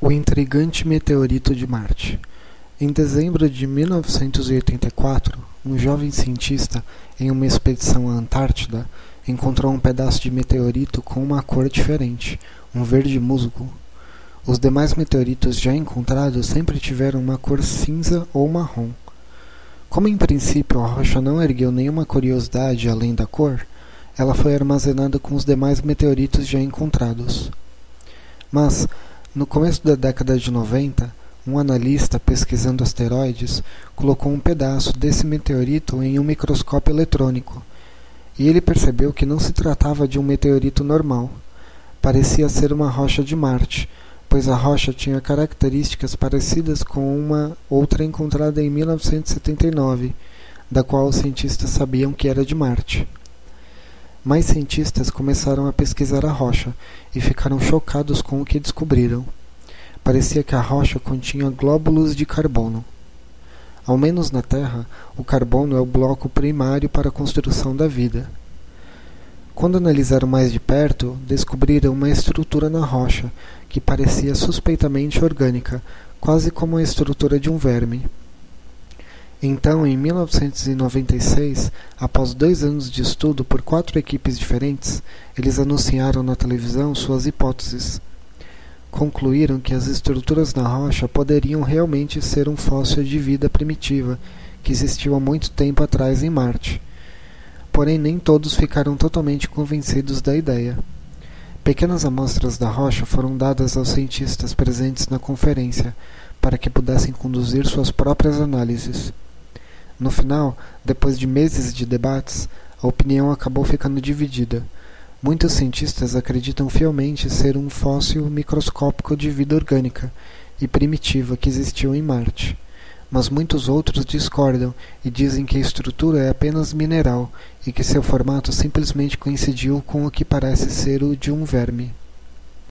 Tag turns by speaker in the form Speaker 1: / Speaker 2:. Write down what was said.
Speaker 1: O intrigante meteorito de Marte. Em dezembro de 1984, um jovem cientista, em uma expedição à Antártida, encontrou um pedaço de meteorito com uma cor diferente, um verde musgo. Os demais meteoritos já encontrados sempre tiveram uma cor cinza ou marrom. Como em princípio a rocha não ergueu nenhuma curiosidade além da cor, ela foi armazenada com os demais meteoritos já encontrados. Mas, no começo da década de 90, um analista pesquisando asteroides colocou um pedaço desse meteorito em um microscópio eletrônico e ele percebeu que não se tratava de um meteorito normal. Parecia ser uma rocha de Marte, pois a rocha tinha características parecidas com uma outra encontrada em 1979, da qual os cientistas sabiam que era de Marte. Mais cientistas começaram a pesquisar a rocha e ficaram chocados com o que descobriram. Parecia que a rocha continha glóbulos de carbono. Ao menos na Terra, o carbono é o bloco primário para a construção da vida. Quando analisaram mais de perto, descobriram uma estrutura na rocha que parecia suspeitamente orgânica, quase como a estrutura de um verme. Então, em 1996, após dois anos de estudo por quatro equipes diferentes, eles anunciaram na televisão suas hipóteses. Concluíram que as estruturas na rocha poderiam realmente ser um fóssil de vida primitiva que existiu há muito tempo atrás em Marte. Porém, nem todos ficaram totalmente convencidos da ideia. Pequenas amostras da rocha foram dadas aos cientistas presentes na conferência para que pudessem conduzir suas próprias análises. No final, depois de meses de debates, a opinião acabou ficando dividida. Muitos cientistas acreditam fielmente ser um fóssil microscópico de vida orgânica e primitiva que existiu em Marte. Mas muitos outros discordam e dizem que a estrutura é apenas mineral e que seu formato simplesmente coincidiu com o que parece ser o de um verme.